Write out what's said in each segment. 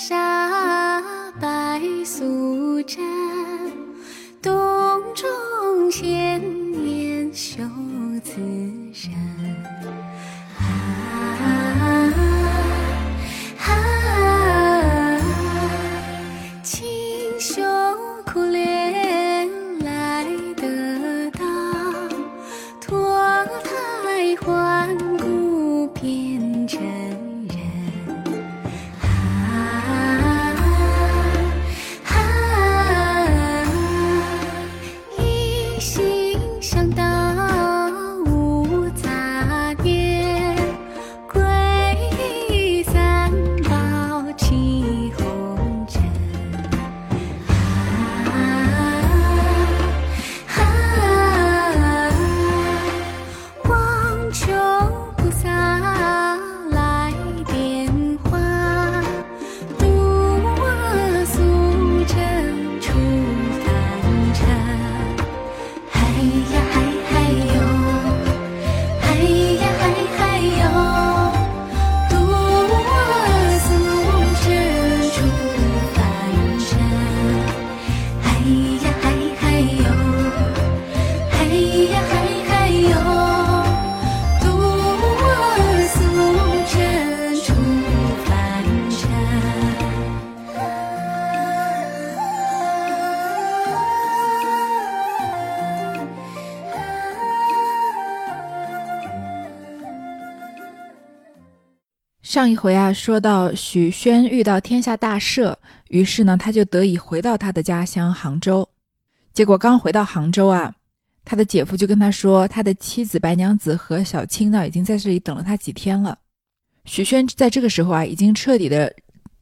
山上一回啊，说到许宣遇到天下大赦，于是呢，他就得以回到他的家乡杭州。结果刚回到杭州啊，他的姐夫就跟他说，他的妻子白娘子和小青呢，已经在这里等了他几天了。许宣在这个时候啊，已经彻底的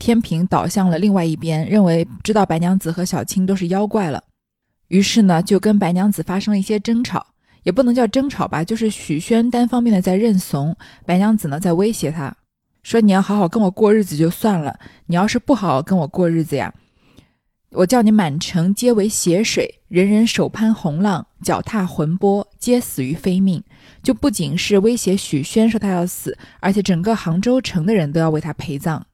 天平倒向了另外一边，认为知道白娘子和小青都是妖怪了，于是呢，就跟白娘子发生了一些争吵，也不能叫争吵吧，就是许宣单方面的在认怂，白娘子呢在威胁他。说你要好好跟我过日子就算了，你要是不好好跟我过日子呀，我叫你满城皆为血水，人人手攀红浪，脚踏浑波，皆死于非命。就不仅是威胁许宣说他要死，而且整个杭州城的人都要为他陪葬。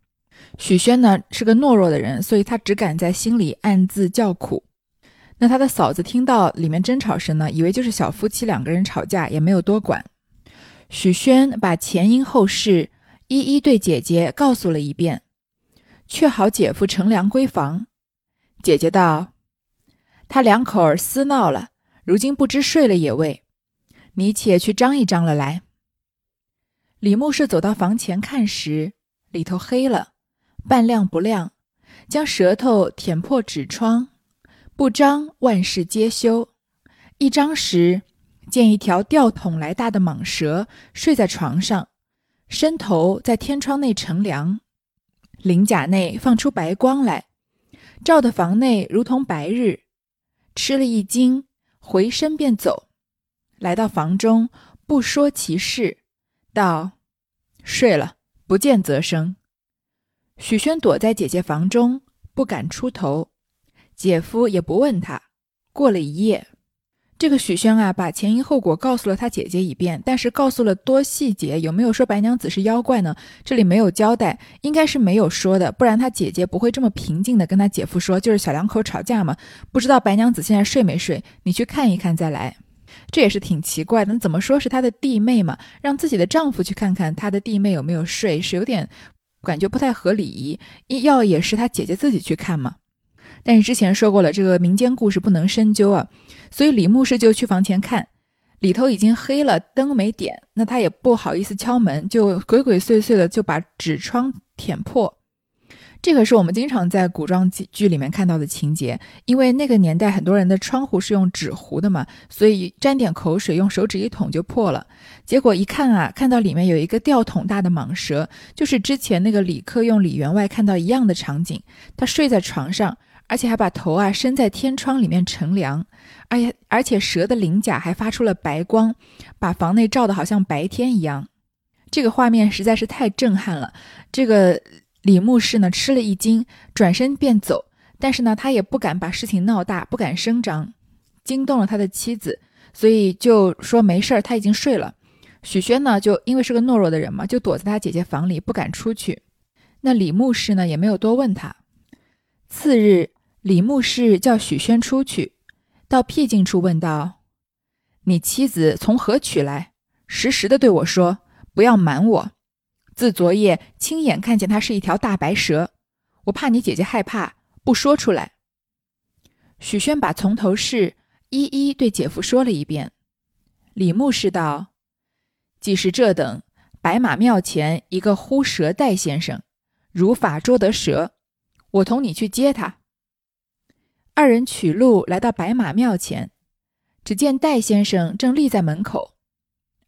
许宣呢是个懦弱的人，所以他只敢在心里暗自叫苦。那他的嫂子听到里面争吵声呢，以为就是小夫妻两个人吵架，也没有多管。许宣把前因后事。一一对姐姐告诉了一遍，却好姐夫乘凉闺房。姐姐道：“他两口儿私闹了，如今不知睡了也未。你且去张一张了来。”李牧士走到房前看时，里头黑了，半亮不亮，将舌头舔破纸窗，不张万事皆休。一张时，见一条吊桶来大的蟒蛇睡在床上。伸头在天窗内乘凉，鳞甲内放出白光来，照的房内如同白日。吃了一惊，回身便走，来到房中，不说其事，道：“睡了，不见则生。”许宣躲在姐姐房中，不敢出头，姐夫也不问他。过了一夜。这个许宣啊，把前因后果告诉了他姐姐一遍，但是告诉了多细节，有没有说白娘子是妖怪呢？这里没有交代，应该是没有说的，不然他姐姐不会这么平静的跟他姐夫说，就是小两口吵架嘛，不知道白娘子现在睡没睡，你去看一看再来，这也是挺奇怪的。怎么说是他的弟妹嘛，让自己的丈夫去看看他的弟妹有没有睡，是有点感觉不太合理。要也是他姐姐自己去看嘛。但是之前说过了，这个民间故事不能深究啊，所以李牧师就去房前看，里头已经黑了，灯没点，那他也不好意思敲门，就鬼鬼祟祟的就把纸窗舔破。这个是我们经常在古装剧里面看到的情节，因为那个年代很多人的窗户是用纸糊的嘛，所以沾点口水，用手指一捅就破了。结果一看啊，看到里面有一个吊桶大的蟒蛇，就是之前那个李克用李员外看到一样的场景，他睡在床上。而且还把头啊伸在天窗里面乘凉，而且而且蛇的鳞甲还发出了白光，把房内照得好像白天一样。这个画面实在是太震撼了。这个李牧士呢吃了一惊，转身便走，但是呢他也不敢把事情闹大，不敢声张，惊动了他的妻子，所以就说没事儿，他已经睡了。许宣呢就因为是个懦弱的人嘛，就躲在他姐姐房里不敢出去。那李牧氏呢也没有多问他。次日，李牧氏叫许宣出去，到僻静处问道：“你妻子从何取来？实时的对我说，不要瞒我。自昨夜亲眼看见它是一条大白蛇，我怕你姐姐害怕，不说出来。”许宣把从头事一一对姐夫说了一遍。李牧氏道：“既是这等，白马庙前一个呼蛇戴先生，如法捉得蛇，我同你去接他。”二人取路来到白马庙前，只见戴先生正立在门口。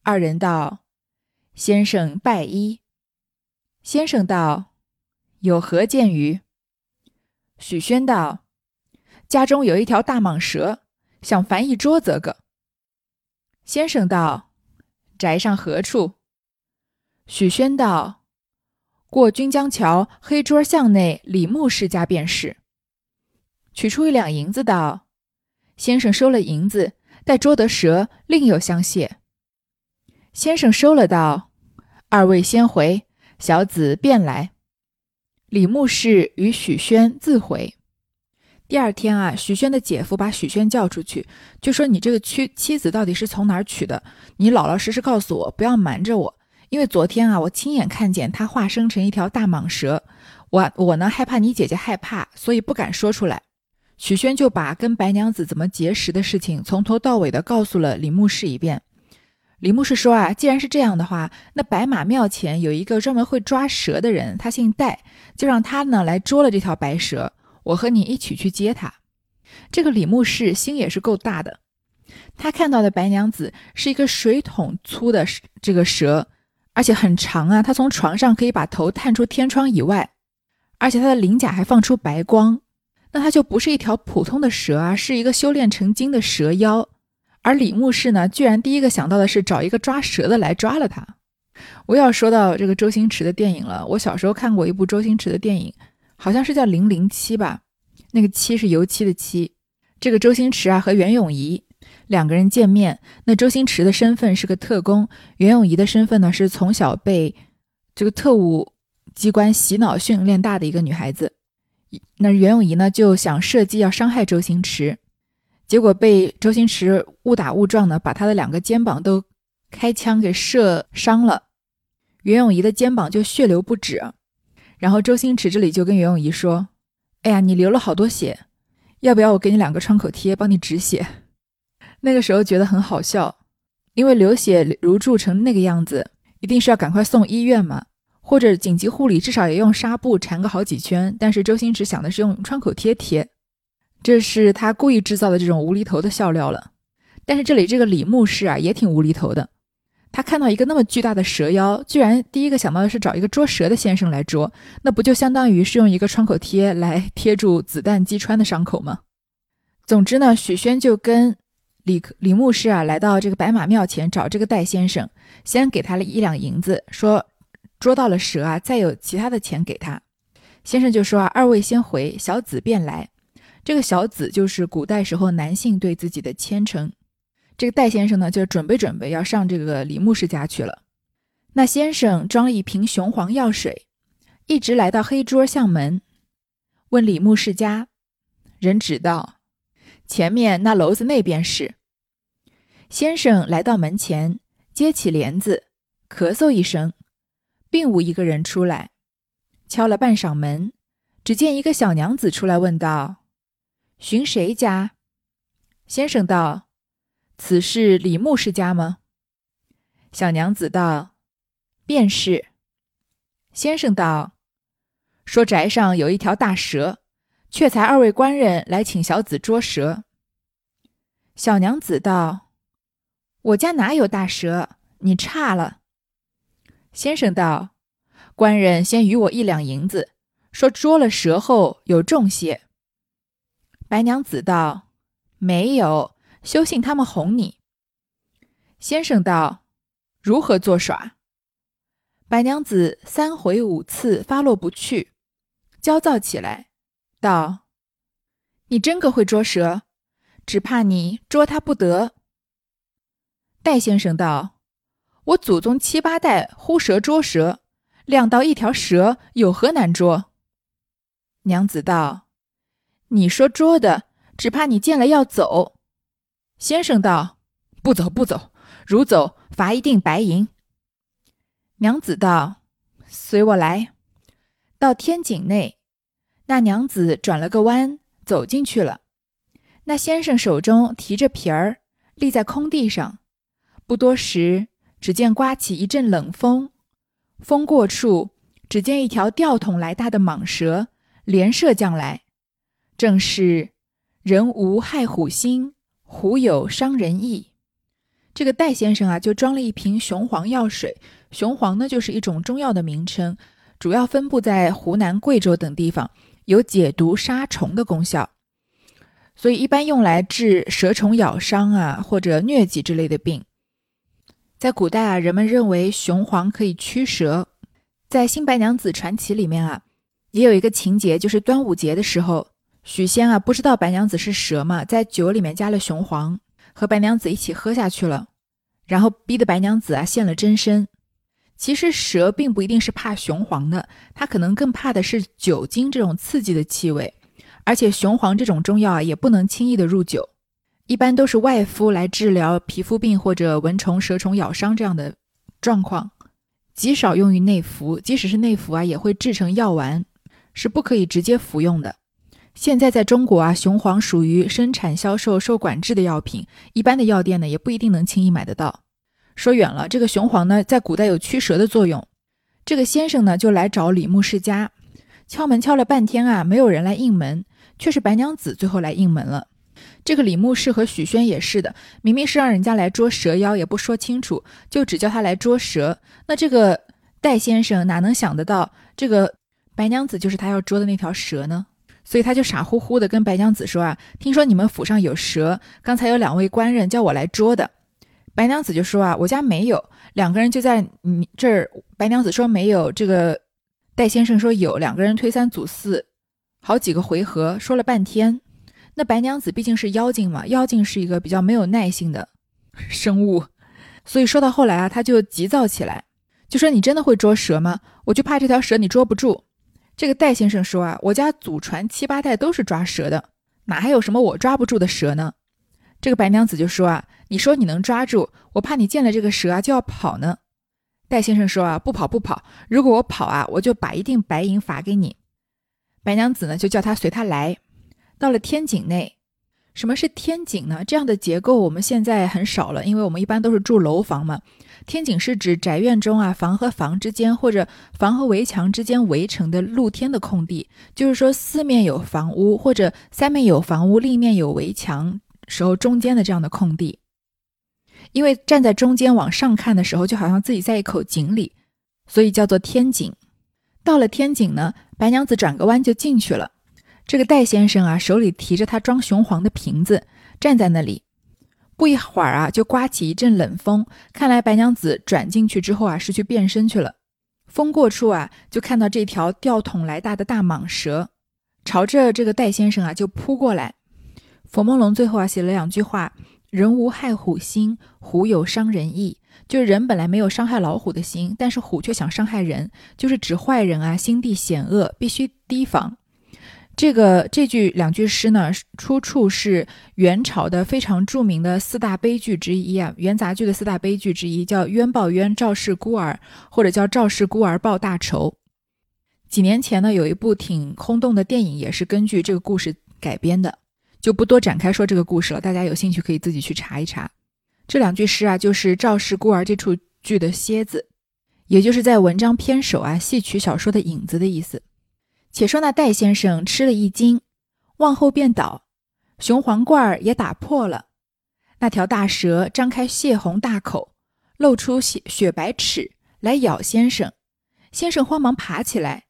二人道：“先生拜揖。”先生道：“有何见于？”许宣道：“家中有一条大蟒蛇，想烦一桌子个。”先生道：“宅上何处？”许宣道：“过军江桥黑桌巷内李牧氏家便是。”取出一两银子，道：“先生收了银子，待捉得蛇，另有相谢。”先生收了，道：“二位先回，小子便来。”李牧氏与许宣自回。第二天啊，许宣的姐夫把许宣叫出去，就说：“你这个妻妻子到底是从哪儿取的？你老老实实告诉我，不要瞒着我。因为昨天啊，我亲眼看见她化生成一条大蟒蛇，我我呢害怕你姐姐害怕，所以不敢说出来。”许宣就把跟白娘子怎么结识的事情从头到尾的告诉了李牧师一遍。李牧师说：“啊，既然是这样的话，那白马庙前有一个专门会抓蛇的人，他姓戴，就让他呢来捉了这条白蛇。”我和你一起去接他。这个李牧师心也是够大的，他看到的白娘子是一个水桶粗的这个蛇，而且很长啊。他从床上可以把头探出天窗以外，而且他的鳞甲还放出白光。那它就不是一条普通的蛇啊，是一个修炼成精的蛇妖。而李牧氏呢，居然第一个想到的是找一个抓蛇的来抓了他。我要说到这个周星驰的电影了，我小时候看过一部周星驰的电影。好像是叫零零七吧，那个七是油漆的漆。这个周星驰啊和袁咏仪两个人见面，那周星驰的身份是个特工，袁咏仪的身份呢是从小被这个特务机关洗脑训练大的一个女孩子。那袁咏仪呢就想设计要伤害周星驰，结果被周星驰误打误撞的把他的两个肩膀都开枪给射伤了，袁咏仪的肩膀就血流不止。然后周星驰这里就跟袁咏仪说：“哎呀，你流了好多血，要不要我给你两个创口贴帮你止血？” 那个时候觉得很好笑，因为流血如注成那个样子，一定是要赶快送医院嘛，或者紧急护理，至少也用纱布缠个好几圈。但是周星驰想的是用创口贴贴，这是他故意制造的这种无厘头的笑料了。但是这里这个李牧师啊，也挺无厘头的。他看到一个那么巨大的蛇妖，居然第一个想到的是找一个捉蛇的先生来捉，那不就相当于是用一个创口贴来贴住子弹击穿的伤口吗？总之呢，许宣就跟李李牧师啊来到这个白马庙前找这个戴先生，先给他了一两银子，说捉到了蛇啊，再有其他的钱给他。先生就说啊，二位先回，小子便来。这个小子就是古代时候男性对自己的谦称。这个戴先生呢，就准备准备要上这个李牧师家去了。那先生装了一瓶雄黄药水，一直来到黑桌巷门，问李牧师家，人指道：“前面那楼子那边是。”先生来到门前，揭起帘子，咳嗽一声，并无一个人出来。敲了半晌门，只见一个小娘子出来问道：“寻谁家？”先生道。此是李牧师家吗？小娘子道：“便是。”先生道：“说宅上有一条大蛇，却才二位官人来请小子捉蛇。”小娘子道：“我家哪有大蛇？你差了。”先生道：“官人先与我一两银子，说捉了蛇后有重谢。”白娘子道：“没有。”休信他们哄你。先生道：“如何作耍？”白娘子三回五次发落不去，焦躁起来，道：“你真个会捉蛇，只怕你捉他不得。”戴先生道：“我祖宗七八代呼蛇捉蛇，亮到一条蛇，有何难捉？”娘子道：“你说捉的，只怕你见了要走。”先生道：“不走，不走，如走，罚一锭白银。”娘子道：“随我来。”到天井内，那娘子转了个弯，走进去了。那先生手中提着瓶儿，立在空地上。不多时，只见刮起一阵冷风，风过处，只见一条吊桶来大的蟒蛇连射将来，正是“人无害虎心，虎有伤人意”。这个戴先生啊，就装了一瓶雄黄药水。雄黄呢，就是一种中药的名称，主要分布在湖南、贵州等地方，有解毒杀虫的功效，所以一般用来治蛇虫咬伤啊，或者疟疾之类的病。在古代啊，人们认为雄黄可以驱蛇。在《新白娘子传奇》里面啊，也有一个情节，就是端午节的时候，许仙啊不知道白娘子是蛇嘛，在酒里面加了雄黄，和白娘子一起喝下去了，然后逼得白娘子啊现了真身。其实蛇并不一定是怕雄黄的，它可能更怕的是酒精这种刺激的气味，而且雄黄这种中药啊也不能轻易的入酒。一般都是外敷来治疗皮肤病或者蚊虫、蛇虫咬伤这样的状况，极少用于内服。即使是内服啊，也会制成药丸，是不可以直接服用的。现在在中国啊，雄黄属于生产销售受管制的药品，一般的药店呢也不一定能轻易买得到。说远了，这个雄黄呢，在古代有驱蛇的作用。这个先生呢，就来找李牧世家，敲门敲了半天啊，没有人来应门，却是白娘子最后来应门了。这个李牧氏和许宣也是的，明明是让人家来捉蛇妖，也不说清楚，就只叫他来捉蛇。那这个戴先生哪能想得到，这个白娘子就是他要捉的那条蛇呢？所以他就傻乎乎的跟白娘子说啊：“听说你们府上有蛇，刚才有两位官人叫我来捉的。”白娘子就说啊：“我家没有。”两个人就在你这儿，白娘子说没有，这个戴先生说有，两个人推三阻四，好几个回合说了半天。那白娘子毕竟是妖精嘛，妖精是一个比较没有耐性的生物，所以说到后来啊，他就急躁起来，就说：“你真的会捉蛇吗？我就怕这条蛇你捉不住。”这个戴先生说：“啊，我家祖传七八代都是抓蛇的，哪还有什么我抓不住的蛇呢？”这个白娘子就说：“啊，你说你能抓住，我怕你见了这个蛇啊就要跑呢。”戴先生说：“啊，不跑不跑，如果我跑啊，我就把一锭白银罚给你。”白娘子呢就叫他随他来。到了天井内，什么是天井呢？这样的结构我们现在很少了，因为我们一般都是住楼房嘛。天井是指宅院中啊房和房之间，或者房和围墙之间围成的露天的空地，就是说四面有房屋，或者三面有房屋，立面有围墙时候中间的这样的空地。因为站在中间往上看的时候，就好像自己在一口井里，所以叫做天井。到了天井呢，白娘子转个弯就进去了。这个戴先生啊，手里提着他装雄黄的瓶子，站在那里。不一会儿啊，就刮起一阵冷风。看来白娘子转进去之后啊，是去变身去了。风过处啊，就看到这条吊桶来大的大蟒蛇，朝着这个戴先生啊就扑过来。佛梦龙最后啊写了两句话：“人无害虎心，虎有伤人意。”就是人本来没有伤害老虎的心，但是虎却想伤害人，就是指坏人啊心地险恶，必须提防。这个这句两句诗呢，出处是元朝的非常著名的四大悲剧之一啊，元杂剧的四大悲剧之一叫《冤报冤，赵氏孤儿》，或者叫《赵氏孤儿报大仇》。几年前呢，有一部挺轰动的电影，也是根据这个故事改编的，就不多展开说这个故事了。大家有兴趣可以自己去查一查。这两句诗啊，就是《赵氏孤儿》这出剧的楔子，也就是在文章篇首啊戏曲小说的影子的意思。且说那戴先生吃了一惊，往后便倒，雄黄罐儿也打破了。那条大蛇张开血红大口，露出血雪白齿来咬先生。先生慌忙爬起来，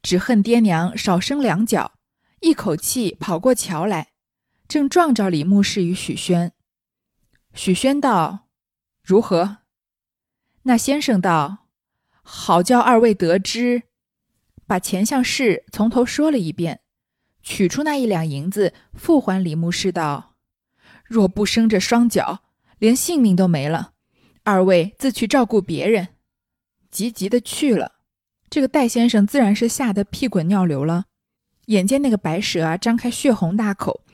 只恨爹娘少生两脚，一口气跑过桥来，正撞着李牧氏与许宣。许宣道：“如何？”那先生道：“好叫二位得知。”把前项事从头说了一遍，取出那一两银子，复还李牧师道：“若不生这双脚，连性命都没了。二位自去照顾别人。”急急的去了。这个戴先生自然是吓得屁滚尿流了。眼见那个白蛇啊，张开血红大口，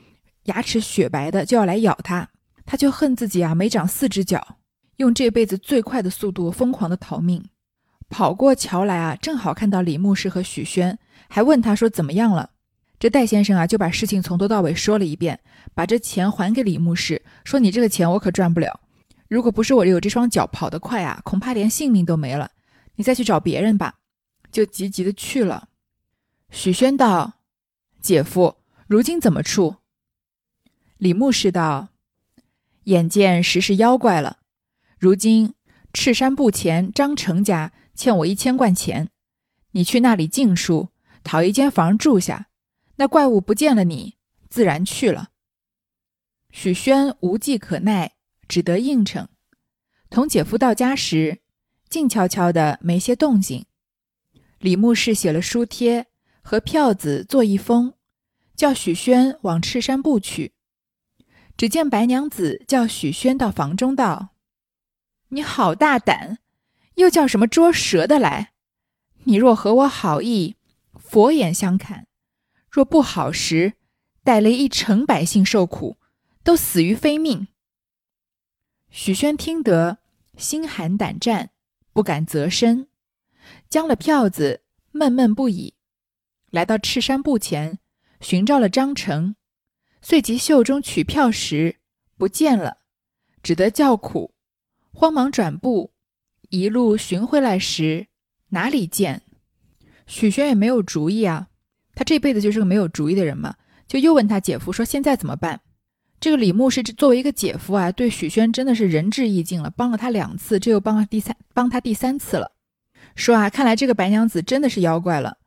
牙齿雪白的就要来咬他，他就恨自己啊没长四只脚，用这辈子最快的速度疯狂的逃命，跑过桥来啊，正好看到李牧师和许宣，还问他说怎么样了。这戴先生啊就把事情从头到尾说了一遍，把这钱还给李牧师，说你这个钱我可赚不了，如果不是我有这双脚跑得快啊，恐怕连性命都没了。你再去找别人吧，就急急的去了。许宣道。姐夫，如今怎么处？李牧师道：“眼见实是妖怪了。如今赤山部前张成家欠我一千贯钱，你去那里尽数讨一间房住下。那怪物不见了，你自然去了。”许宣无计可奈，只得应承。同姐夫到家时，静悄悄的，没些动静。李牧师写了书帖。和票子做一封，叫许宣往赤山部去。只见白娘子叫许宣到房中道：“你好大胆，又叫什么捉蛇的来？你若和我好意，佛眼相看；若不好时，带了一城百姓受苦，都死于非命。”许宣听得，心寒胆战，不敢择身，将了票子，闷闷不已。来到赤山部前，寻找了张成，遂及袖中取票时不见了，只得叫苦，慌忙转步，一路寻回来时哪里见？许宣也没有主意啊，他这辈子就是个没有主意的人嘛，就又问他姐夫说现在怎么办？这个李牧是作为一个姐夫啊，对许宣真的是仁至义尽了，帮了他两次，这又帮了第三帮他第三次了，说啊，看来这个白娘子真的是妖怪了。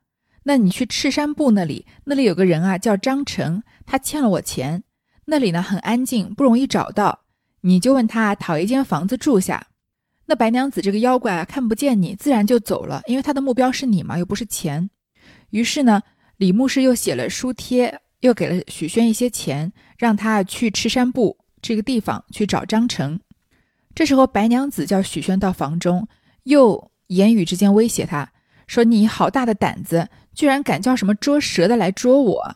那你去赤山部那里，那里有个人啊，叫张成，他欠了我钱。那里呢很安静，不容易找到。你就问他讨一间房子住下。那白娘子这个妖怪啊，看不见你，自然就走了，因为他的目标是你嘛，又不是钱。于是呢，李牧师又写了书贴，又给了许宣一些钱，让他去赤山部这个地方去找张成。这时候，白娘子叫许宣到房中，又言语之间威胁他说：“你好大的胆子！”居然敢叫什么捉蛇的来捉我！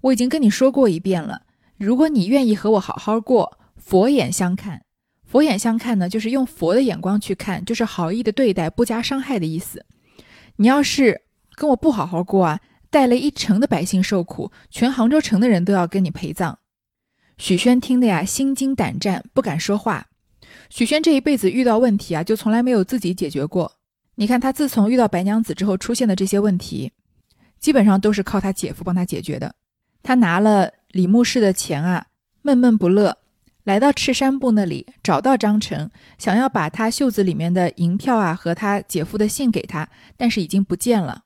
我已经跟你说过一遍了，如果你愿意和我好好过，佛眼相看。佛眼相看呢，就是用佛的眼光去看，就是好意的对待，不加伤害的意思。你要是跟我不好好过啊，带了一城的百姓受苦，全杭州城的人都要跟你陪葬。许宣听得呀，心惊胆战，不敢说话。许宣这一辈子遇到问题啊，就从来没有自己解决过。你看他自从遇到白娘子之后出现的这些问题。基本上都是靠他姐夫帮他解决的。他拿了李牧氏的钱啊，闷闷不乐，来到赤山部那里，找到张成，想要把他袖子里面的银票啊和他姐夫的信给他，但是已经不见了。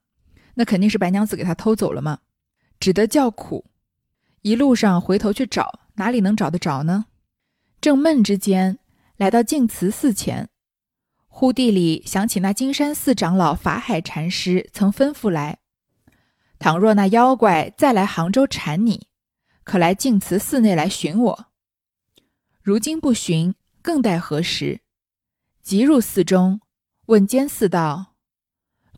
那肯定是白娘子给他偷走了嘛，只得叫苦。一路上回头去找，哪里能找得着呢？正闷之间，来到净慈寺前，忽地里想起那金山寺长老法海禅师曾吩咐来。倘若那妖怪再来杭州缠你，可来净慈寺内来寻我。如今不寻，更待何时？即入寺中，问监寺道：“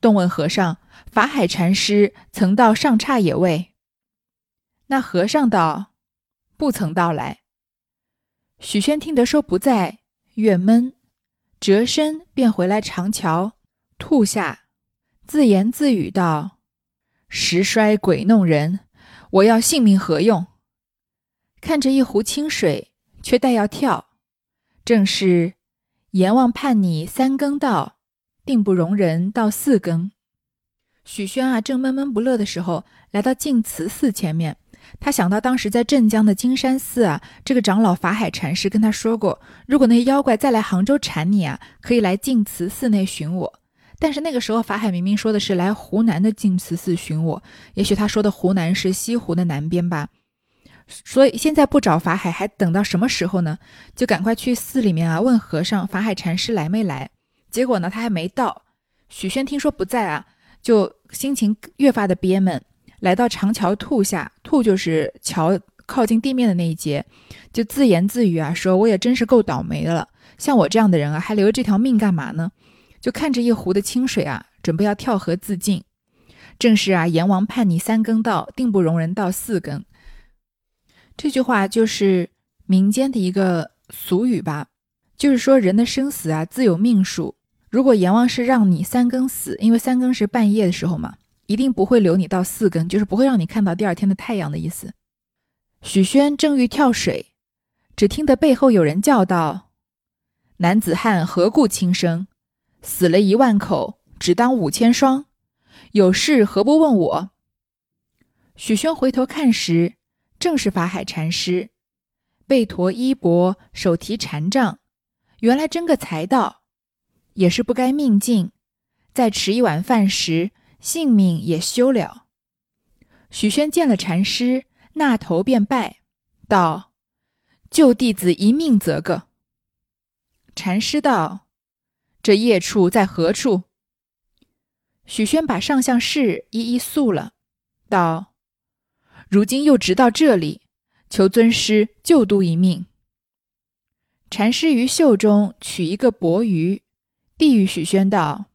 动问和尚，法海禅师曾到上刹也未？”那和尚道：“不曾到来。”许宣听得说不在，越闷，折身便回来长桥，吐下，自言自语道。时衰鬼弄人，我要性命何用？看着一壶清水，却待要跳。正是阎王判你三更到，定不容人到四更。许宣啊，正闷闷不乐的时候，来到净慈寺前面。他想到当时在镇江的金山寺啊，这个长老法海禅师跟他说过，如果那些妖怪再来杭州缠你啊，可以来净慈寺内寻我。但是那个时候，法海明明说的是来湖南的净慈寺寻我，也许他说的湖南是西湖的南边吧。所以现在不找法海，还等到什么时候呢？就赶快去寺里面啊，问和尚法海禅师来没来。结果呢，他还没到。许宣听说不在啊，就心情越发的憋闷，来到长桥兔下，兔就是桥靠近地面的那一节，就自言自语啊，说我也真是够倒霉的了，像我这样的人啊，还留着这条命干嘛呢？就看着一湖的清水啊，准备要跳河自尽。正是啊，阎王判你三更到，定不容人到四更。这句话就是民间的一个俗语吧，就是说人的生死啊自有命数。如果阎王是让你三更死，因为三更是半夜的时候嘛，一定不会留你到四更，就是不会让你看到第二天的太阳的意思。许宣正欲跳水，只听得背后有人叫道：“男子汉何故轻生？死了一万口，只当五千双。有事何不问我？”许宣回头看时，正是法海禅师，背驮衣钵，手提禅杖，原来真个财道。也是不该命尽，再吃一碗饭时，性命也休了。许宣见了禅师，那头便拜道：“救弟子一命，则个。”禅师道：“这业处在何处？”许宣把上相事一一诉了，道：“如今又直到这里，求尊师救度一命。”禅师于袖中取一个钵盂。递与许宣道：“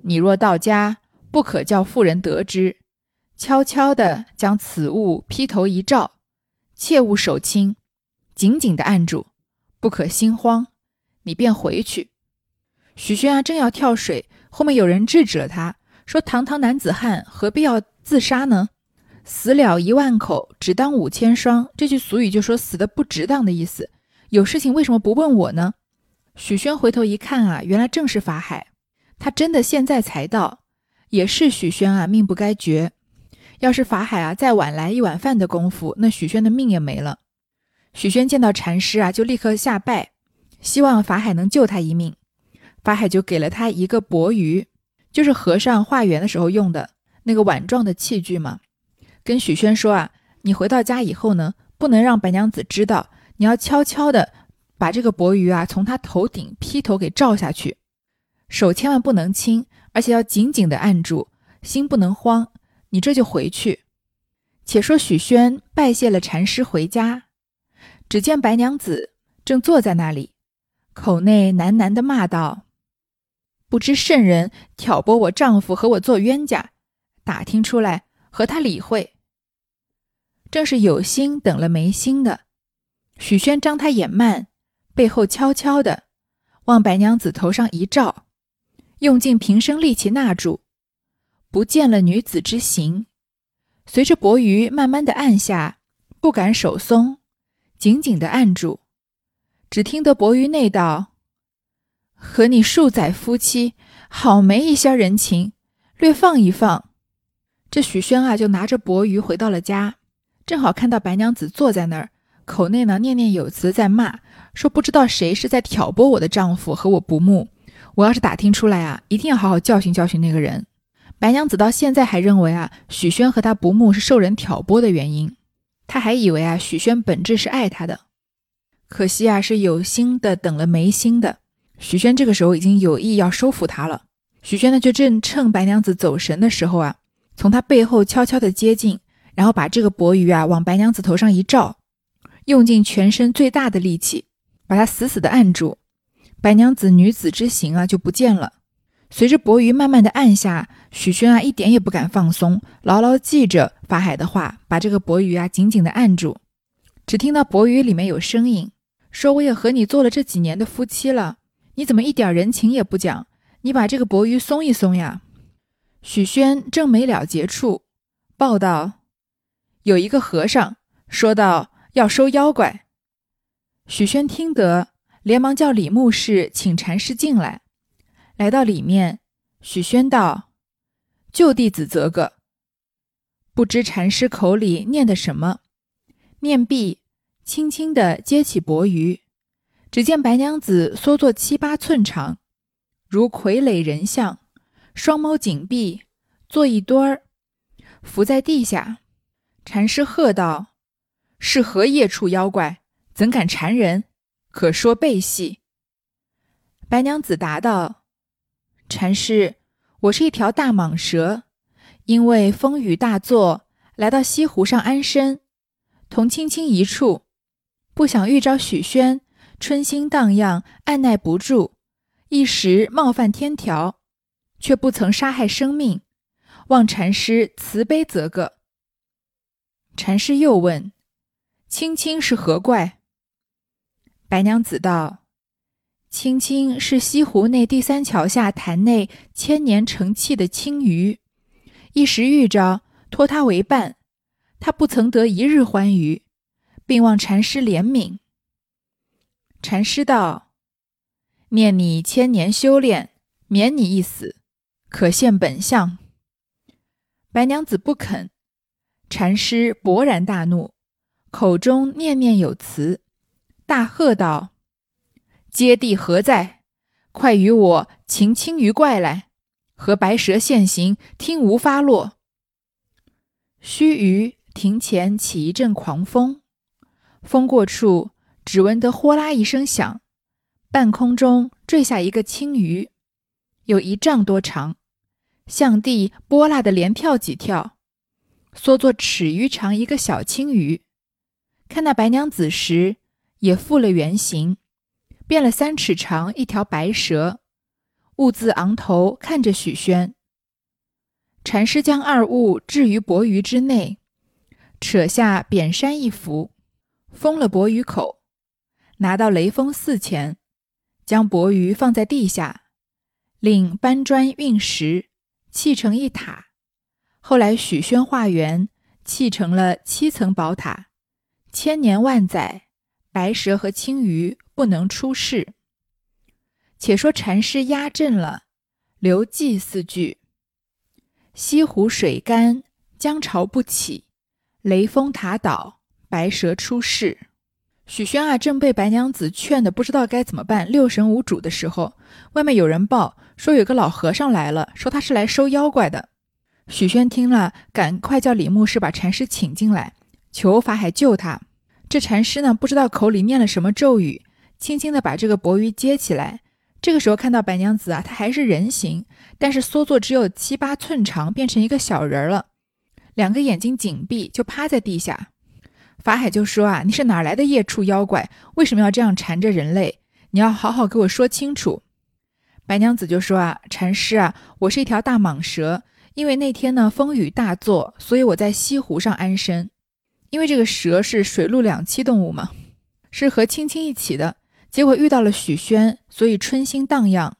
你若到家，不可叫妇人得知，悄悄的将此物披头一罩，切勿手轻，紧紧的按住，不可心慌。你便回去。”许宣啊，正要跳水，后面有人制止了他，说：“堂堂男子汉，何必要自杀呢？死了一万口，只当五千双。”这句俗语就说死的不值当的意思。有事情为什么不问我呢？许宣回头一看啊，原来正是法海。他真的现在才到，也是许宣啊命不该绝。要是法海啊再晚来一碗饭的功夫，那许宣的命也没了。许宣见到禅师啊，就立刻下拜，希望法海能救他一命。法海就给了他一个钵盂，就是和尚化缘的时候用的那个碗状的器具嘛。跟许宣说啊，你回到家以后呢，不能让白娘子知道，你要悄悄的。把这个钵盂啊从他头顶劈头给照下去，手千万不能轻，而且要紧紧的按住，心不能慌。你这就回去。且说许宣拜谢了禅师回家，只见白娘子正坐在那里，口内喃喃的骂道：“不知圣人挑拨我丈夫和我做冤家，打听出来和他理会。正是有心等了没心的。”许宣张他眼慢。背后悄悄的往白娘子头上一照，用尽平生力气纳住，不见了女子之形。随着薄鱼慢慢的按下，不敢手松，紧紧的按住。只听得薄鱼内道：“和你数载夫妻，好没一些人情，略放一放。”这许宣啊，就拿着薄鱼回到了家，正好看到白娘子坐在那儿，口内呢念念有词在骂。说不知道谁是在挑拨我的丈夫和我不睦，我要是打听出来啊，一定要好好教训教训那个人。白娘子到现在还认为啊，许宣和他不睦是受人挑拨的原因，她还以为啊，许宣本质是爱她的，可惜啊，是有心的等了没心的。许宣这个时候已经有意要收服她了，许宣呢就正趁白娘子走神的时候啊，从她背后悄悄的接近，然后把这个钵盂啊往白娘子头上一照，用尽全身最大的力气。把它死死的按住，白娘子女子之形啊就不见了。随着薄鱼慢慢的按下，许宣啊一点也不敢放松，牢牢记着法海的话，把这个薄鱼啊紧紧的按住。只听到薄鱼里面有声音说：“我也和你做了这几年的夫妻了，你怎么一点人情也不讲？你把这个薄鱼松一松呀！”许宣正没了结处，报道有一个和尚说道：“要收妖怪。”许宣听得，连忙叫李牧士请禅师进来。来到里面，许宣道：“旧弟子则个。”不知禅师口里念的什么，念毕，轻轻地接起钵盂，只见白娘子缩作七八寸长，如傀儡人像，双眸紧闭，坐一堆儿，伏在地下。禅师喝道：“是何夜处妖怪？”怎敢缠人？可说背细。白娘子答道：“禅师，我是一条大蟒蛇，因为风雨大作，来到西湖上安身，同青青一处，不想遇着许宣，春心荡漾，按耐不住，一时冒犯天条，却不曾杀害生命，望禅师慈悲责个。禅师又问：“青青是何怪？”白娘子道：“青青是西湖内第三桥下潭内千年成器的青鱼，一时遇着，托他为伴，他不曾得一日欢愉，并望禅师怜悯。”禅师道：“念你千年修炼，免你一死，可现本相。”白娘子不肯。禅师勃然大怒，口中念念有词，大喝道：“揭谛何在？快与我擒青鱼怪来！和白蛇现形，听无发落。”须臾，庭前起一阵狂风，风过处，只闻得呼啦一声响，半空中坠下一个青鱼，有一丈多长，向地拨拉的连跳几跳。缩作尺余长一个小青鱼，看那白娘子时，也复了原形，变了三尺长一条白蛇，兀自昂头看着许宣。禅师将二物置于钵盂之内，扯下扁山一幅，封了钵盂口，拿到雷锋寺前，将钵盂放在地下，令搬砖运石，砌成一塔。后来许宣化缘，砌成了七层宝塔，千年万载，白蛇和青鱼不能出世。且说禅师压阵了，留记四句：西湖水干，江潮不起，雷峰塔倒，白蛇出世。许宣啊，正被白娘子劝得不知道该怎么办，六神无主的时候，外面有人报说有个老和尚来了，说他是来收妖怪的。许宣听了，赶快叫李牧师把禅师请进来，求法海救他。这禅师呢，不知道口里念了什么咒语，轻轻地把这个钵盂接起来。这个时候看到白娘子啊，她还是人形，但是缩作只有七八寸长，变成一个小人了，两个眼睛紧闭，就趴在地下。法海就说啊，你是哪来的夜畜妖怪？为什么要这样缠着人类？你要好好给我说清楚。白娘子就说啊，禅师啊，我是一条大蟒蛇。因为那天呢风雨大作，所以我在西湖上安身。因为这个蛇是水陆两栖动物嘛，是和青青一起的。结果遇到了许宣，所以春心荡漾，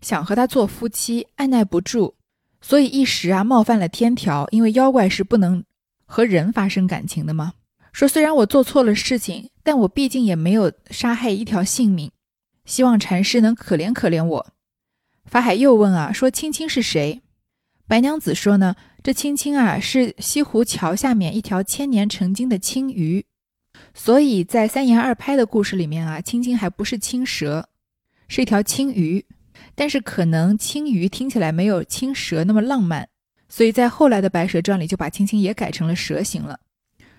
想和他做夫妻，按耐不住，所以一时啊冒犯了天条。因为妖怪是不能和人发生感情的嘛。说虽然我做错了事情，但我毕竟也没有杀害一条性命。希望禅师能可怜可怜我。法海又问啊，说青青是谁？白娘子说呢，这青青啊是西湖桥下面一条千年成精的青鱼，所以在三言二拍的故事里面啊，青青还不是青蛇，是一条青鱼。但是可能青鱼听起来没有青蛇那么浪漫，所以在后来的《白蛇传》里就把青青也改成了蛇形了。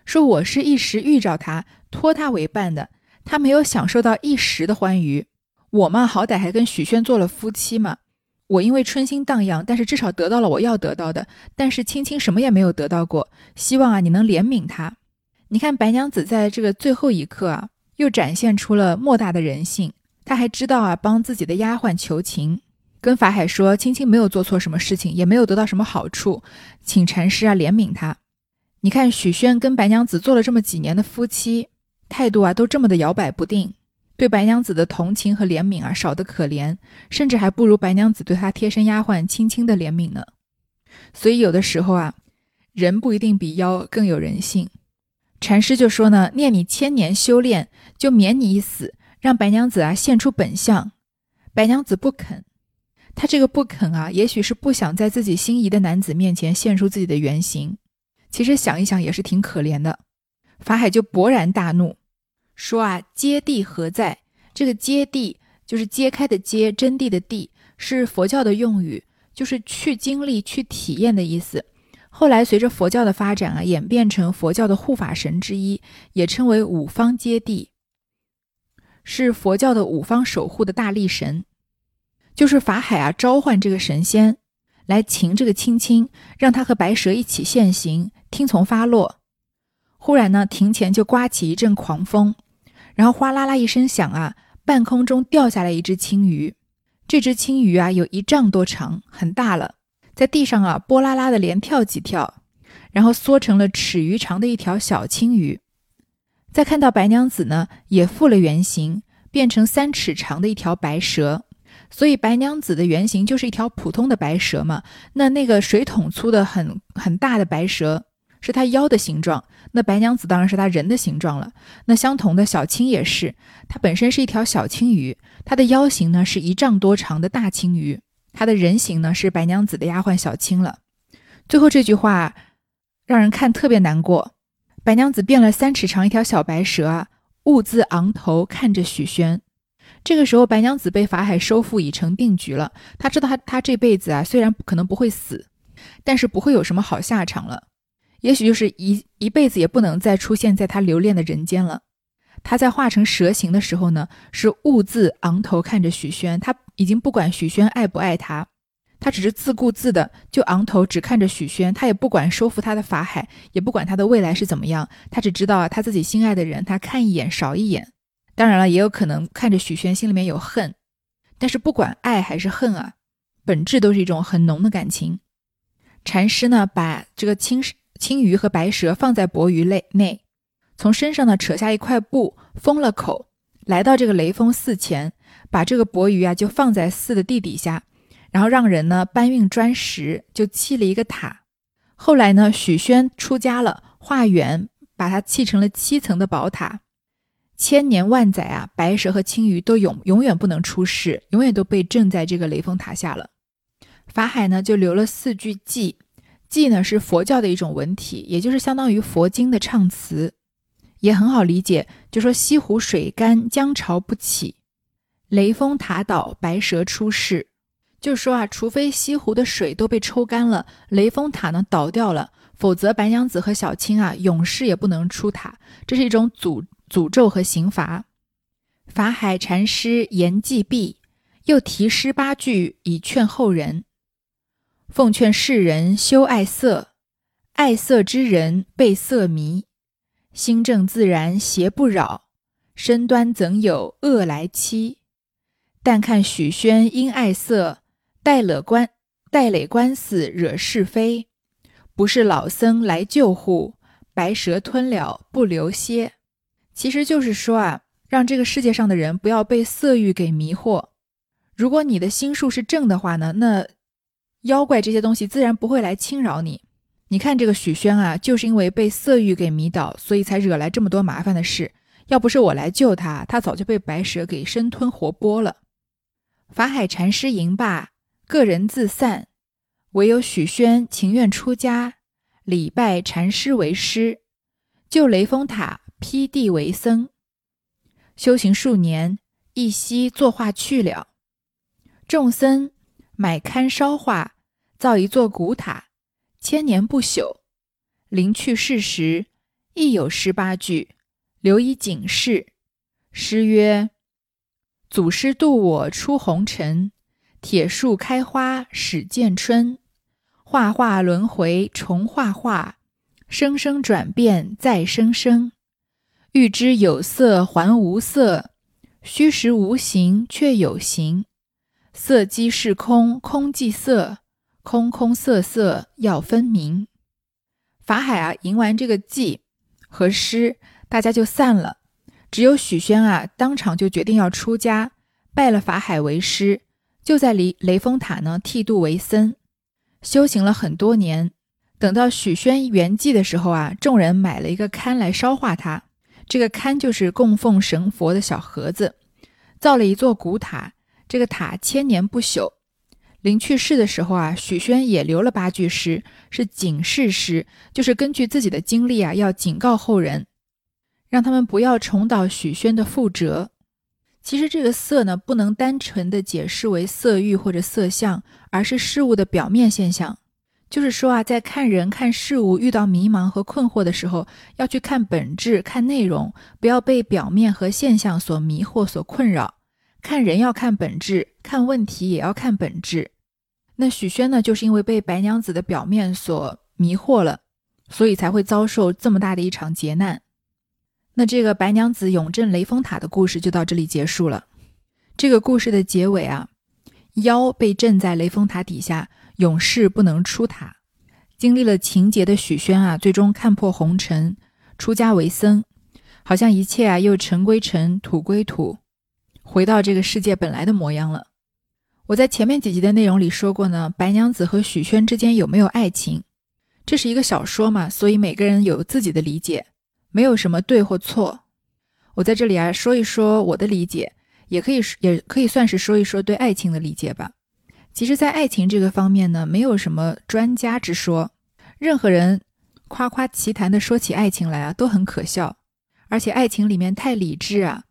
说我是一时遇着他，托他为伴的，他没有享受到一时的欢愉，我嘛好歹还跟许宣做了夫妻嘛。我因为春心荡漾，但是至少得到了我要得到的。但是青青什么也没有得到过。希望啊，你能怜悯他。你看白娘子在这个最后一刻啊，又展现出了莫大的人性。她还知道啊，帮自己的丫鬟求情，跟法海说青青没有做错什么事情，也没有得到什么好处，请禅师啊怜悯他。你看许宣跟白娘子做了这么几年的夫妻，态度啊都这么的摇摆不定。对白娘子的同情和怜悯啊，少得可怜，甚至还不如白娘子对她贴身丫鬟青青的怜悯呢。所以有的时候啊，人不一定比妖更有人性。禅师就说呢，念你千年修炼，就免你一死，让白娘子啊现出本相。白娘子不肯，她这个不肯啊，也许是不想在自己心仪的男子面前现出自己的原形。其实想一想也是挺可怜的。法海就勃然大怒。说啊，揭谛何在？这个揭谛就是揭开的揭，真谛的谛，是佛教的用语，就是去经历、去体验的意思。后来随着佛教的发展啊，演变成佛教的护法神之一，也称为五方揭谛，是佛教的五方守护的大力神。就是法海啊，召唤这个神仙来擒这个青青，让他和白蛇一起现形，听从发落。忽然呢，庭前就刮起一阵狂风。然后哗啦啦一声响啊，半空中掉下来一只青鱼，这只青鱼啊，有一丈多长，很大了，在地上啊，波啦啦的连跳几跳，然后缩成了尺余长的一条小青鱼。再看到白娘子呢，也复了原形，变成三尺长的一条白蛇。所以白娘子的原型就是一条普通的白蛇嘛。那那个水桶粗的很很大的白蛇是她腰的形状，那白娘子当然是她人的形状了。那相同的小青也是，它本身是一条小青鱼。它的腰形呢是一丈多长的大青鱼，它的人形呢是白娘子的丫鬟小青了。最后这句话让人看特别难过。白娘子变了三尺长一条小白蛇，兀自昂头看着许宣。这个时候白娘子被法海收复已成定局了，她知道她她这辈子啊虽然可能不会死，但是不会有什么好下场了，也许就是一一辈子也不能再出现在他留恋的人间了。他在化成蛇形的时候呢，是兀自昂头看着许宣，他已经不管许宣爱不爱他，他只是自顾自的就昂头只看着许宣，他也不管收复他的法海，也不管他的未来是怎么样，他只知道，他自己心爱的人，他看一眼少一眼。当然了，也有可能看着许宣心里面有恨，但是不管爱还是恨啊，本质都是一种很浓的感情。禅师呢，把这个青青鱼和白蛇放在钵盂内内。从身上呢扯下一块布，封了口，来到这个雷峰寺前，把这个钵盂啊就放在寺的地底下，然后让人呢搬运砖石，就砌了一个塔。后来呢，许宣出家了，化缘，把它砌成了七层的宝塔。千年万载啊，白蛇和青鱼都永永远不能出世，永远都被镇在这个雷峰塔下了。法海呢就留了四句偈，偈呢是佛教的一种文体，也就是相当于佛经的唱词。也很好理解，就说西湖水干，江潮不起，雷峰塔倒，白蛇出世。就是说啊，除非西湖的水都被抽干了，雷峰塔呢倒掉了，否则白娘子和小青啊，永世也不能出塔。这是一种诅诅咒和刑罚。法海禅师言既毕，又题诗八句以劝后人：奉劝世人休爱色，爱色之人被色迷。心正自然邪不扰，身端怎有恶来欺？但看许宣因爱色，带了官带累官司惹是非。不是老僧来救护，白蛇吞了不留歇。其实就是说啊，让这个世界上的人不要被色欲给迷惑。如果你的心术是正的话呢，那妖怪这些东西自然不会来侵扰你。你看这个许宣啊，就是因为被色欲给迷倒，所以才惹来这么多麻烦的事。要不是我来救他，他早就被白蛇给生吞活剥了。法海禅师吟罢，个人自散，唯有许宣情愿出家，礼拜禅师为师，就雷峰塔披地为僧，修行数年，一夕作画去了。众僧买龛烧画，造一座古塔。千年不朽，临去世时，亦有诗八句，留以警示。诗曰：“祖师渡我出红尘，铁树开花始见春。画画轮回重画画，生生转变再生生。欲知有色还无色，虚实无形却有形。色即是空，空即色。”空空色色要分明，法海啊，吟完这个偈和诗，大家就散了。只有许宣啊，当场就决定要出家，拜了法海为师，就在离雷峰塔呢剃度为僧，修行了很多年。等到许宣圆寂的时候啊，众人买了一个龛来烧化他。这个龛就是供奉神佛的小盒子，造了一座古塔，这个塔千年不朽。临去世的时候啊，许宣也留了八句诗，是警示诗，就是根据自己的经历啊，要警告后人，让他们不要重蹈许宣的覆辙。其实这个色呢，不能单纯的解释为色欲或者色相，而是事物的表面现象。就是说啊，在看人看事物遇到迷茫和困惑的时候，要去看本质、看内容，不要被表面和现象所迷惑、所困扰。看人要看本质，看问题也要看本质。那许宣呢，就是因为被白娘子的表面所迷惑了，所以才会遭受这么大的一场劫难。那这个白娘子永镇雷峰塔的故事就到这里结束了。这个故事的结尾啊，妖被镇在雷峰塔底下，永世不能出塔。经历了情劫的许宣啊，最终看破红尘，出家为僧，好像一切啊又尘归尘，土归土，回到这个世界本来的模样了。我在前面几集的内容里说过呢，白娘子和许宣之间有没有爱情？这是一个小说嘛，所以每个人有自己的理解，没有什么对或错。我在这里啊说一说我的理解，也可以也可以算是说一说对爱情的理解吧。其实，在爱情这个方面呢，没有什么专家之说。任何人夸夸其谈的说起爱情来啊，都很可笑。而且，爱情里面太理智啊，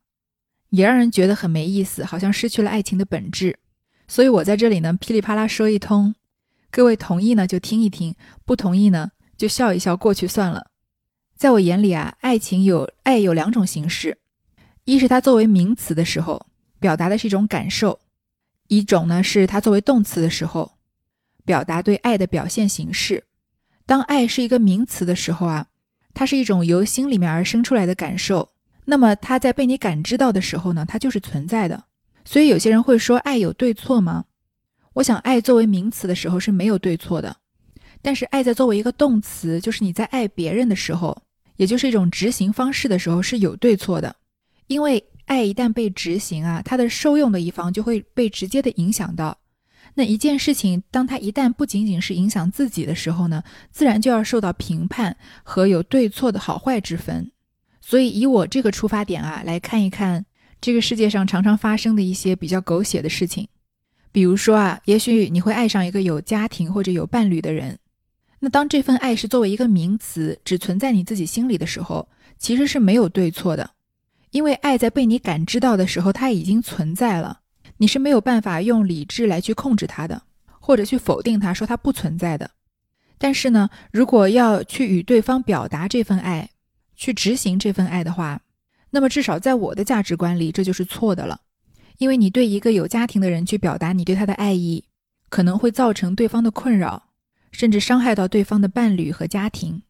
也让人觉得很没意思，好像失去了爱情的本质。所以我在这里呢，噼里啪啦说一通，各位同意呢就听一听，不同意呢就笑一笑过去算了。在我眼里啊，爱情有爱有两种形式，一是它作为名词的时候，表达的是一种感受。一种呢，是它作为动词的时候，表达对爱的表现形式。当爱是一个名词的时候啊，它是一种由心里面而生出来的感受。那么它在被你感知到的时候呢，它就是存在的。所以有些人会说，爱有对错吗？我想，爱作为名词的时候是没有对错的。但是爱在作为一个动词，就是你在爱别人的时候，也就是一种执行方式的时候是有对错的，因为。爱一旦被执行啊，它的受用的一方就会被直接的影响到。那一件事情，当它一旦不仅仅是影响自己的时候呢，自然就要受到评判和有对错的好坏之分。所以，以我这个出发点啊，来看一看这个世界上常常发生的一些比较狗血的事情。比如说啊，也许你会爱上一个有家庭或者有伴侣的人。那当这份爱是作为一个名词，只存在你自己心里的时候，其实是没有对错的。因为爱在被你感知到的时候，它已经存在了，你是没有办法用理智来去控制它的，或者去否定它，说它不存在的。但是呢，如果要去与对方表达这份爱，去执行这份爱的话，那么至少在我的价值观里，这就是错的了。因为你对一个有家庭的人去表达你对他的爱意，可能会造成对方的困扰，甚至伤害到对方的伴侣和家庭。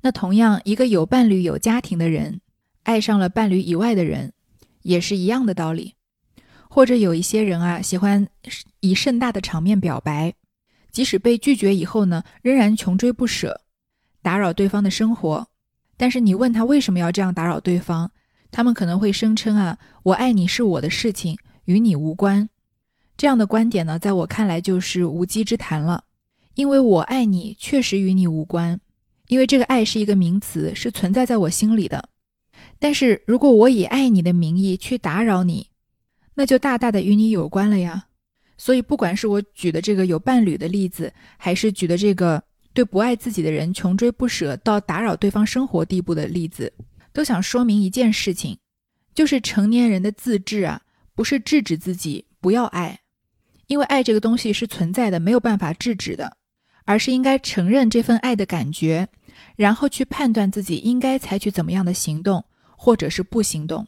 那同样，一个有伴侣、有家庭的人。爱上了伴侣以外的人，也是一样的道理。或者有一些人啊，喜欢以盛大的场面表白，即使被拒绝以后呢，仍然穷追不舍，打扰对方的生活。但是你问他为什么要这样打扰对方，他们可能会声称啊，我爱你是我的事情，与你无关。这样的观点呢，在我看来就是无稽之谈了。因为我爱你确实与你无关，因为这个爱是一个名词，是存在在我心里的。但是如果我以爱你的名义去打扰你，那就大大的与你有关了呀。所以，不管是我举的这个有伴侣的例子，还是举的这个对不爱自己的人穷追不舍到打扰对方生活地步的例子，都想说明一件事情，就是成年人的自制啊，不是制止自己不要爱，因为爱这个东西是存在的，没有办法制止的，而是应该承认这份爱的感觉。然后去判断自己应该采取怎么样的行动，或者是不行动。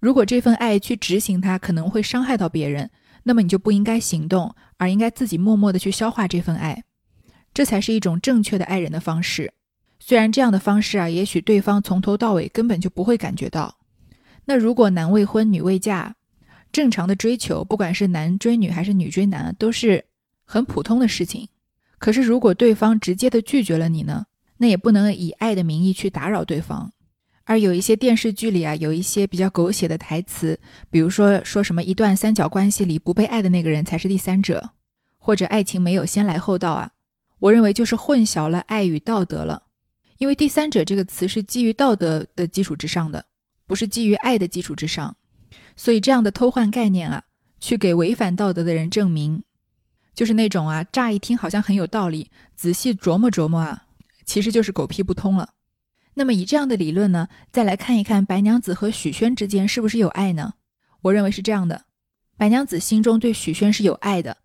如果这份爱去执行它可能会伤害到别人，那么你就不应该行动，而应该自己默默的去消化这份爱，这才是一种正确的爱人的方式。虽然这样的方式啊，也许对方从头到尾根本就不会感觉到。那如果男未婚女未嫁，正常的追求，不管是男追女还是女追男，都是很普通的事情。可是如果对方直接的拒绝了你呢？那也不能以爱的名义去打扰对方，而有一些电视剧里啊，有一些比较狗血的台词，比如说说什么一段三角关系里不被爱的那个人才是第三者，或者爱情没有先来后到啊，我认为就是混淆了爱与道德了，因为第三者这个词是基于道德的基础之上的，不是基于爱的基础之上，所以这样的偷换概念啊，去给违反道德的人证明，就是那种啊，乍一听好像很有道理，仔细琢磨琢磨啊。其实就是狗屁不通了。那么以这样的理论呢，再来看一看白娘子和许宣之间是不是有爱呢？我认为是这样的：白娘子心中对许宣是有爱的，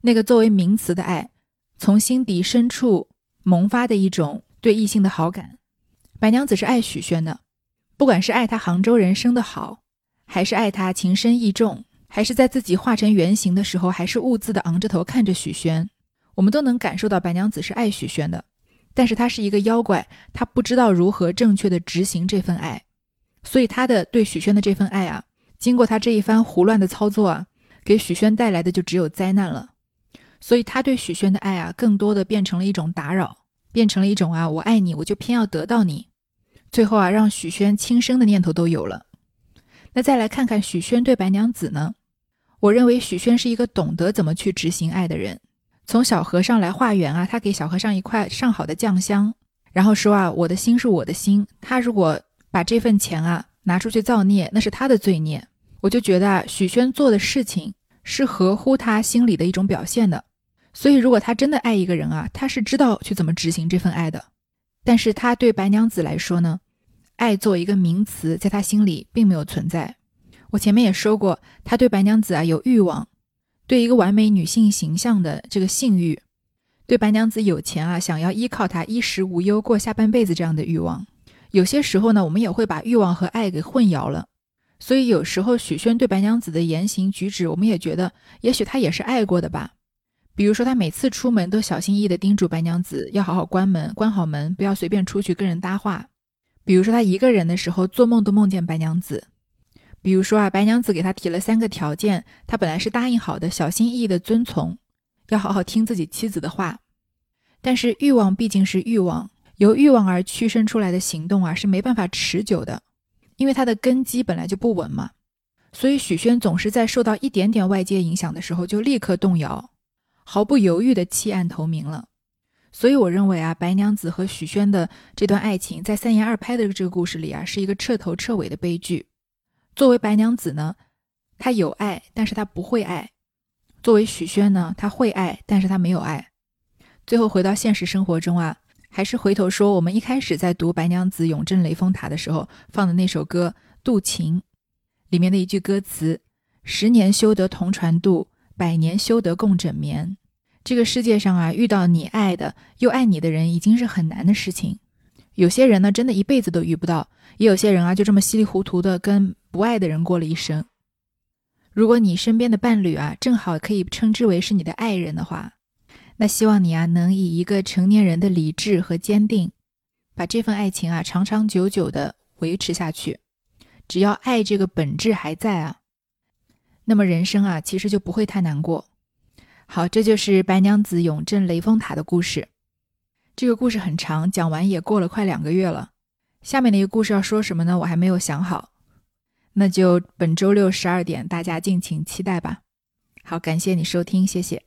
那个作为名词的爱，从心底深处萌发的一种对异性的好感。白娘子是爱许宣的，不管是爱他杭州人生的好，还是爱他情深意重，还是在自己化成原形的时候，还是兀自的昂着头看着许宣，我们都能感受到白娘子是爱许宣的。但是他是一个妖怪，他不知道如何正确的执行这份爱，所以他的对许宣的这份爱啊，经过他这一番胡乱的操作啊，给许宣带来的就只有灾难了。所以他对许宣的爱啊，更多的变成了一种打扰，变成了一种啊，我爱你，我就偏要得到你。最后啊，让许宣轻生的念头都有了。那再来看看许宣对白娘子呢？我认为许宣是一个懂得怎么去执行爱的人。从小和尚来化缘啊，他给小和尚一块上好的酱香，然后说啊，我的心是我的心。他如果把这份钱啊拿出去造孽，那是他的罪孽。我就觉得啊，许宣做的事情是合乎他心里的一种表现的。所以，如果他真的爱一个人啊，他是知道去怎么执行这份爱的。但是他对白娘子来说呢，爱作为一个名词，在他心里并没有存在。我前面也说过，他对白娘子啊有欲望。对一个完美女性形象的这个性欲，对白娘子有钱啊，想要依靠她衣食无忧过下半辈子这样的欲望，有些时候呢，我们也会把欲望和爱给混淆了。所以有时候许宣对白娘子的言行举止，我们也觉得，也许他也是爱过的吧。比如说，他每次出门都小心翼翼地叮嘱白娘子要好好关门，关好门，不要随便出去跟人搭话。比如说，他一个人的时候做梦都梦见白娘子。比如说啊，白娘子给他提了三个条件，他本来是答应好的，小心翼翼地遵从，要好好听自己妻子的话。但是欲望毕竟是欲望，由欲望而驱生出来的行动啊，是没办法持久的，因为它的根基本来就不稳嘛。所以许宣总是在受到一点点外界影响的时候，就立刻动摇，毫不犹豫的弃暗投明了。所以我认为啊，白娘子和许宣的这段爱情，在三言二拍的这个故事里啊，是一个彻头彻尾的悲剧。作为白娘子呢，她有爱，但是她不会爱；作为许宣呢，他会爱，但是他没有爱。最后回到现实生活中啊，还是回头说，我们一开始在读《白娘子永镇雷峰塔》的时候放的那首歌《渡情》里面的一句歌词：“十年修得同船渡，百年修得共枕眠。”这个世界上啊，遇到你爱的又爱你的人，已经是很难的事情。有些人呢，真的一辈子都遇不到；也有些人啊，就这么稀里糊涂的跟。不爱的人过了一生。如果你身边的伴侣啊，正好可以称之为是你的爱人的话，那希望你啊，能以一个成年人的理智和坚定，把这份爱情啊，长长久久的维持下去。只要爱这个本质还在啊，那么人生啊，其实就不会太难过。好，这就是白娘子永镇雷峰塔的故事。这个故事很长，讲完也过了快两个月了。下面的一个故事要说什么呢？我还没有想好。那就本周六十二点，大家敬请期待吧。好，感谢你收听，谢谢。